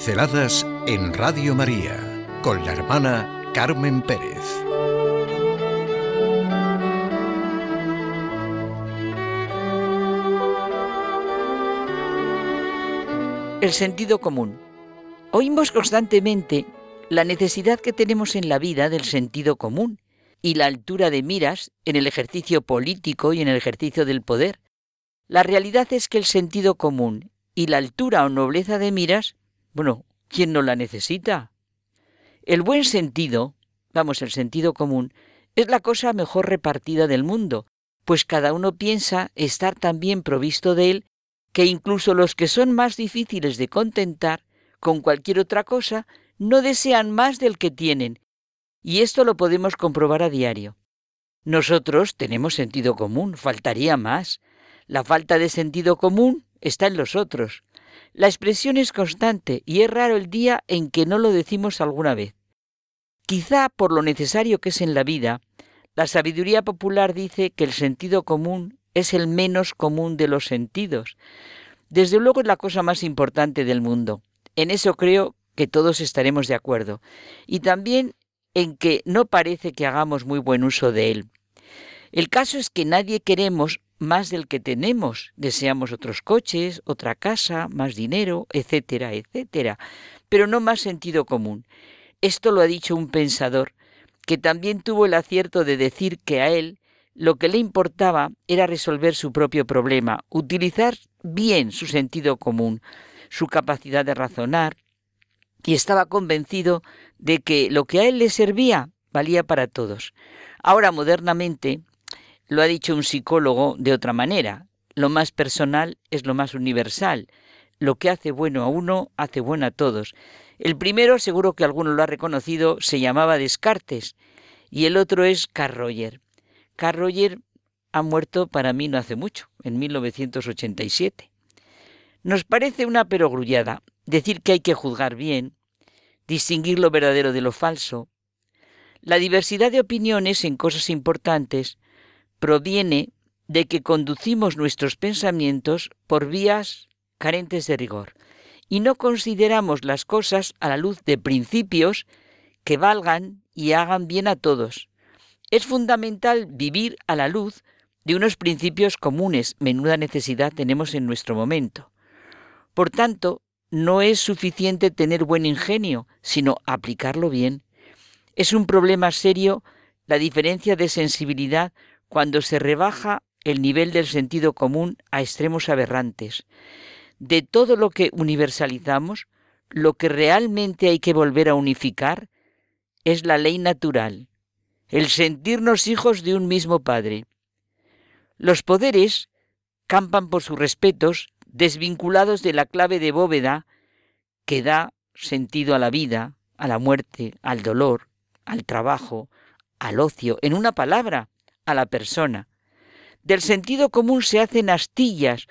Pinceladas en Radio María con la hermana Carmen Pérez. El sentido común. Oímos constantemente la necesidad que tenemos en la vida del sentido común y la altura de miras en el ejercicio político y en el ejercicio del poder. La realidad es que el sentido común y la altura o nobleza de miras, bueno, ¿quién no la necesita? El buen sentido, vamos, el sentido común, es la cosa mejor repartida del mundo, pues cada uno piensa estar tan bien provisto de él que incluso los que son más difíciles de contentar con cualquier otra cosa no desean más del que tienen, y esto lo podemos comprobar a diario. Nosotros tenemos sentido común, faltaría más. La falta de sentido común está en los otros. La expresión es constante y es raro el día en que no lo decimos alguna vez. Quizá por lo necesario que es en la vida, la sabiduría popular dice que el sentido común es el menos común de los sentidos. Desde luego es la cosa más importante del mundo. En eso creo que todos estaremos de acuerdo. Y también en que no parece que hagamos muy buen uso de él. El caso es que nadie queremos más del que tenemos. Deseamos otros coches, otra casa, más dinero, etcétera, etcétera, pero no más sentido común. Esto lo ha dicho un pensador que también tuvo el acierto de decir que a él lo que le importaba era resolver su propio problema, utilizar bien su sentido común, su capacidad de razonar, y estaba convencido de que lo que a él le servía valía para todos. Ahora, modernamente, lo ha dicho un psicólogo de otra manera, lo más personal es lo más universal. Lo que hace bueno a uno hace bueno a todos. El primero, seguro que alguno lo ha reconocido, se llamaba Descartes y el otro es Carl Roger. Ha muerto para mí no hace mucho, en 1987. Nos parece una perogrullada decir que hay que juzgar bien, distinguir lo verdadero de lo falso. La diversidad de opiniones en cosas importantes proviene de que conducimos nuestros pensamientos por vías carentes de rigor y no consideramos las cosas a la luz de principios que valgan y hagan bien a todos. Es fundamental vivir a la luz de unos principios comunes, menuda necesidad tenemos en nuestro momento. Por tanto, no es suficiente tener buen ingenio, sino aplicarlo bien. Es un problema serio la diferencia de sensibilidad cuando se rebaja el nivel del sentido común a extremos aberrantes. De todo lo que universalizamos, lo que realmente hay que volver a unificar es la ley natural, el sentirnos hijos de un mismo Padre. Los poderes campan por sus respetos desvinculados de la clave de bóveda que da sentido a la vida, a la muerte, al dolor, al trabajo, al ocio, en una palabra, a la persona. Del sentido común se hacen astillas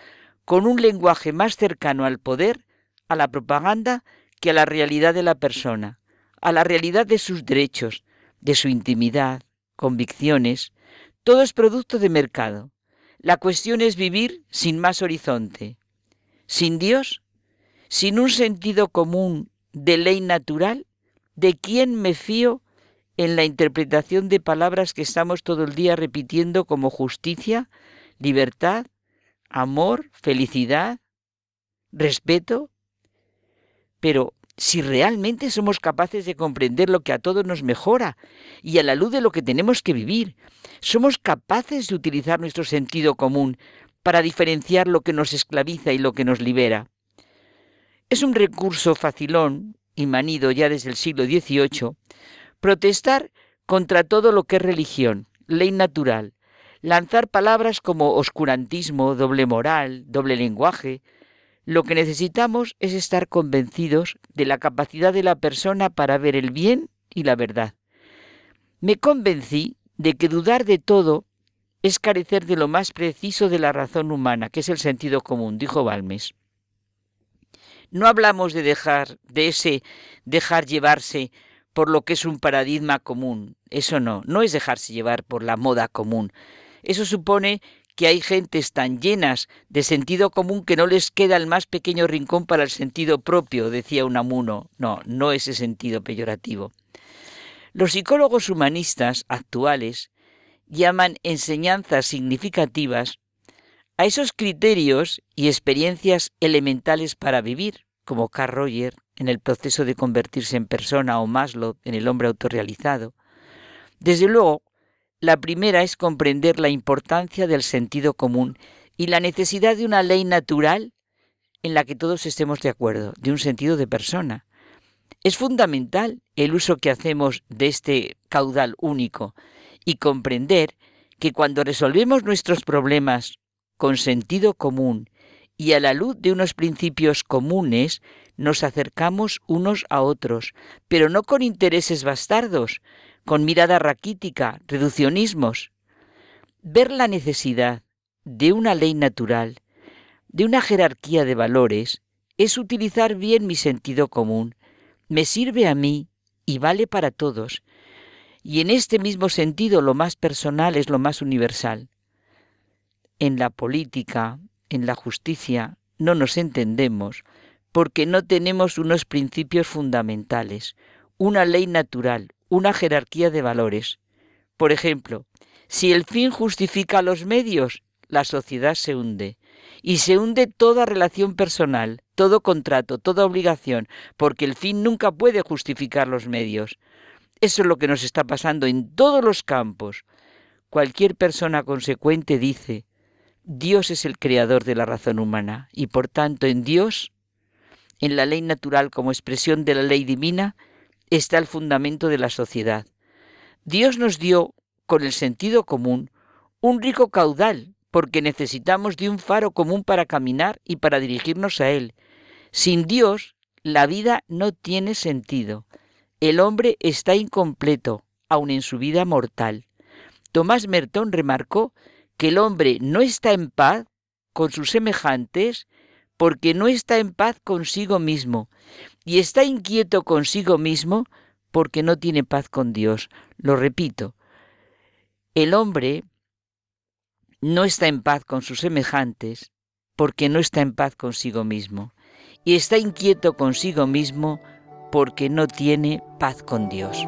con un lenguaje más cercano al poder, a la propaganda, que a la realidad de la persona, a la realidad de sus derechos, de su intimidad, convicciones. Todo es producto de mercado. La cuestión es vivir sin más horizonte, sin Dios, sin un sentido común de ley natural, ¿de quién me fío en la interpretación de palabras que estamos todo el día repitiendo como justicia, libertad, amor, felicidad, respeto? Pero si realmente somos capaces de comprender lo que a todos nos mejora y a la luz de lo que tenemos que vivir, somos capaces de utilizar nuestro sentido común para diferenciar lo que nos esclaviza y lo que nos libera. Es un recurso facilón y manido ya desde el siglo XVIII protestar contra todo lo que es religión, ley natural, lanzar palabras como oscurantismo, doble moral, doble lenguaje. Lo que necesitamos es estar convencidos de la capacidad de la persona para ver el bien y la verdad. Me convencí de que dudar de todo es carecer de lo más preciso de la razón humana, que es el sentido común, dijo Balmes. No hablamos de dejar, de ese dejar llevarse por lo que es un paradigma común. Eso no, no es dejarse llevar por la moda común. Eso supone que hay gentes tan llenas de sentido común que no les queda el más pequeño rincón para el sentido propio, decía Unamuno. No, no ese sentido peyorativo. Los psicólogos humanistas actuales llaman enseñanzas significativas a esos criterios y experiencias elementales para vivir, como Carl Roger en el proceso de convertirse en persona o Maslow en el hombre autorrealizado. Desde luego, la primera es comprender la importancia del sentido común y la necesidad de una ley natural en la que todos estemos de acuerdo, de un sentido de persona. Es fundamental el uso que hacemos de este caudal único y comprender que cuando resolvemos nuestros problemas con sentido común y a la luz de unos principios comunes, nos acercamos unos a otros, pero no con intereses bastardos, con mirada raquítica, reduccionismos. Ver la necesidad de una ley natural, de una jerarquía de valores, es utilizar bien mi sentido común. Me sirve a mí y vale para todos. Y en este mismo sentido lo más personal es lo más universal. En la política, en la justicia, no nos entendemos porque no tenemos unos principios fundamentales, una ley natural, una jerarquía de valores. Por ejemplo, si el fin justifica los medios, la sociedad se hunde. Y se hunde toda relación personal, todo contrato, toda obligación, porque el fin nunca puede justificar los medios. Eso es lo que nos está pasando en todos los campos. Cualquier persona consecuente dice, Dios es el creador de la razón humana, y por tanto en Dios, en la ley natural como expresión de la ley divina, está el fundamento de la sociedad. Dios nos dio, con el sentido común, un rico caudal, porque necesitamos de un faro común para caminar y para dirigirnos a Él. Sin Dios, la vida no tiene sentido. El hombre está incompleto, aun en su vida mortal. Tomás Merton remarcó que el hombre no está en paz con sus semejantes porque no está en paz consigo mismo y está inquieto consigo mismo porque no tiene paz con Dios. Lo repito, el hombre no está en paz con sus semejantes porque no está en paz consigo mismo y está inquieto consigo mismo porque no tiene paz con Dios.